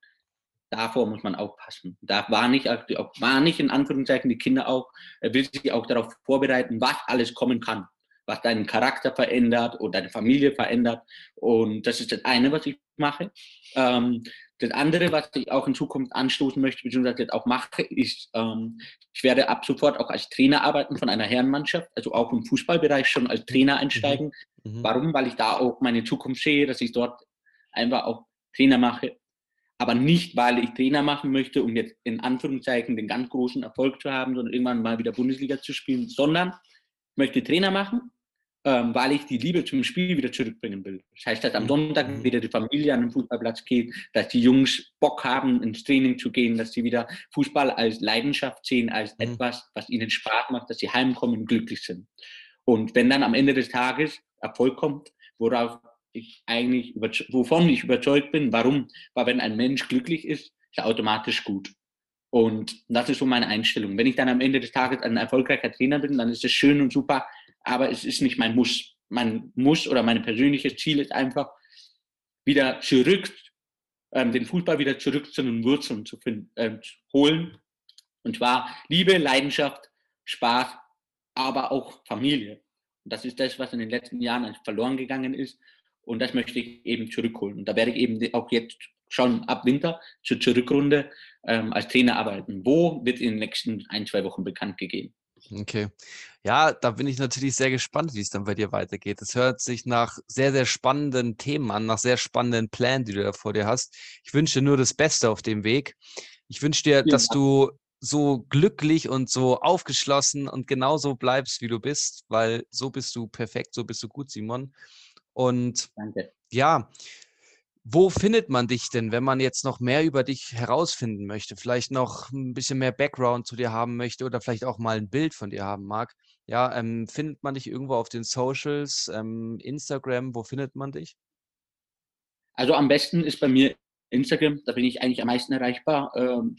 davor muss man aufpassen. Da war nicht, war nicht in Anführungszeichen die Kinder auch, er will sich auch darauf vorbereiten, was alles kommen kann, was deinen Charakter verändert oder deine Familie verändert. Und das ist das eine, was ich mache. Ähm, das andere, was ich auch in Zukunft anstoßen möchte, beziehungsweise jetzt auch mache, ist, ähm, ich werde ab sofort auch als Trainer arbeiten von einer Herrenmannschaft, also auch im Fußballbereich schon als Trainer einsteigen. Mhm. mhm. Warum? Weil ich da auch meine Zukunft sehe, dass ich dort einfach auch Trainer mache aber nicht, weil ich Trainer machen möchte, um jetzt in Anführungszeichen den ganz großen Erfolg zu haben, sondern irgendwann mal wieder Bundesliga zu spielen, sondern ich möchte Trainer machen, ähm, weil ich die Liebe zum Spiel wieder zurückbringen will. Das heißt, dass am Sonntag mhm. wieder die Familie an den Fußballplatz geht, dass die Jungs Bock haben, ins Training zu gehen, dass sie wieder Fußball als Leidenschaft sehen, als mhm. etwas, was ihnen Spaß macht, dass sie heimkommen und glücklich sind. Und wenn dann am Ende des Tages Erfolg kommt, worauf ich eigentlich, wovon ich überzeugt bin. Warum? Weil wenn ein Mensch glücklich ist, ist er automatisch gut. Und das ist so meine Einstellung. Wenn ich dann am Ende des Tages ein erfolgreicher Trainer bin, dann ist es schön und super, aber es ist nicht mein Muss. Mein Muss oder mein persönliches Ziel ist einfach, wieder zurück, ähm, den Fußball wieder zurück zu den Wurzeln zu finden, äh, holen. Und zwar Liebe, Leidenschaft, Spaß, aber auch Familie. Das ist das, was in den letzten Jahren verloren gegangen ist. Und das möchte ich eben zurückholen. Und da werde ich eben auch jetzt schon ab Winter zur Zurückrunde ähm, als Trainer arbeiten. Wo wird in den nächsten ein, zwei Wochen bekannt gegeben. Okay. Ja, da bin ich natürlich sehr gespannt, wie es dann bei dir weitergeht. Es hört sich nach sehr, sehr spannenden Themen an, nach sehr spannenden Plänen, die du da vor dir hast. Ich wünsche dir nur das Beste auf dem Weg. Ich wünsche dir, dass du so glücklich und so aufgeschlossen und genauso bleibst, wie du bist, weil so bist du perfekt, so bist du gut, Simon. Und Danke. ja, wo findet man dich denn, wenn man jetzt noch mehr über dich herausfinden möchte? Vielleicht noch ein bisschen mehr Background zu dir haben möchte oder vielleicht auch mal ein Bild von dir haben mag. Ja, ähm, findet man dich irgendwo auf den Socials, ähm, Instagram, wo findet man dich? Also am besten ist bei mir Instagram, da bin ich eigentlich am meisten erreichbar. Ähm,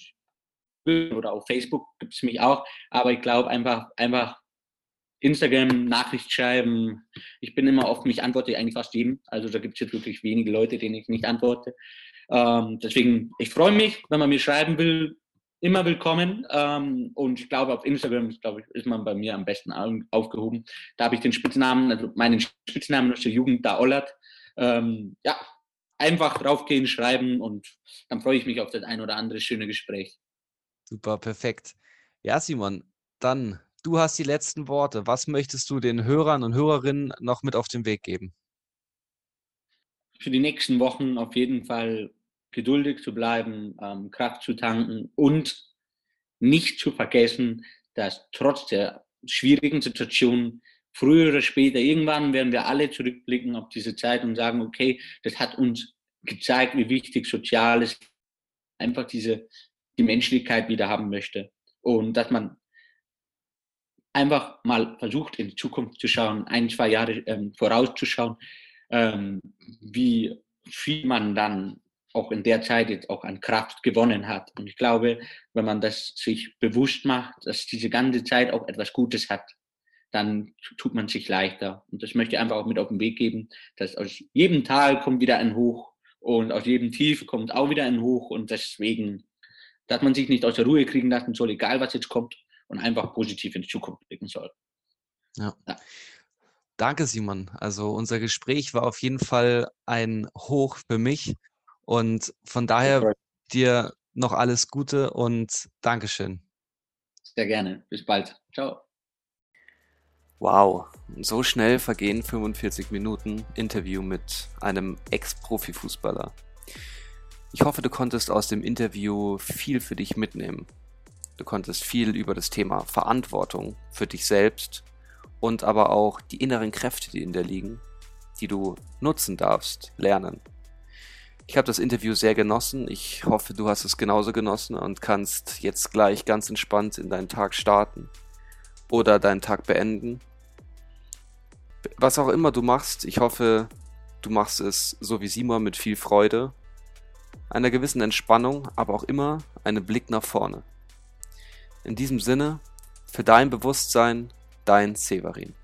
oder auf Facebook gibt es mich auch, aber ich glaube einfach, einfach Instagram, Nachricht schreiben. Ich bin immer offen, ich antworte eigentlich fast jedem. Also da gibt es jetzt wirklich wenige Leute, denen ich nicht antworte. Ähm, deswegen, ich freue mich, wenn man mir schreiben will, immer willkommen. Ähm, und ich glaube, auf Instagram ist, glaube ich, ist man bei mir am besten aufgehoben. Da habe ich den Spitznamen, also meinen Spitznamen aus der Jugend, da Ollert. Ähm, ja, einfach draufgehen, schreiben und dann freue ich mich auf das ein oder andere schöne Gespräch. Super, perfekt. Ja, Simon, dann Du hast die letzten Worte. Was möchtest du den Hörern und Hörerinnen noch mit auf den Weg geben? Für die nächsten Wochen auf jeden Fall geduldig zu bleiben, ähm, Kraft zu tanken und nicht zu vergessen, dass trotz der schwierigen Situation früher oder später, irgendwann werden wir alle zurückblicken auf diese Zeit und sagen, okay, das hat uns gezeigt, wie wichtig Soziales, einfach diese, die Menschlichkeit wieder haben möchte. Und dass man einfach mal versucht, in die Zukunft zu schauen, ein, zwei Jahre ähm, vorauszuschauen, ähm, wie viel man dann auch in der Zeit jetzt auch an Kraft gewonnen hat. Und ich glaube, wenn man das sich bewusst macht, dass diese ganze Zeit auch etwas Gutes hat, dann tut man sich leichter. Und das möchte ich einfach auch mit auf den Weg geben, dass aus jedem Tal kommt wieder ein Hoch und aus jedem Tief kommt auch wieder ein Hoch. Und deswegen, dass man sich nicht aus der Ruhe kriegen lassen soll, egal was jetzt kommt, und einfach positiv in die Zukunft blicken soll. Ja. ja. Danke, Simon. Also unser Gespräch war auf jeden Fall ein Hoch für mich und von daher dir noch alles Gute und Dankeschön. Sehr gerne. Bis bald. Ciao. Wow, so schnell vergehen 45 Minuten Interview mit einem Ex-Profifußballer. Ich hoffe, du konntest aus dem Interview viel für dich mitnehmen. Du konntest viel über das Thema Verantwortung für dich selbst und aber auch die inneren Kräfte, die in dir liegen, die du nutzen darfst, lernen. Ich habe das Interview sehr genossen. Ich hoffe, du hast es genauso genossen und kannst jetzt gleich ganz entspannt in deinen Tag starten oder deinen Tag beenden. Was auch immer du machst, ich hoffe, du machst es so wie Simon mit viel Freude, einer gewissen Entspannung, aber auch immer einem Blick nach vorne. In diesem Sinne, für dein Bewusstsein, dein Severin.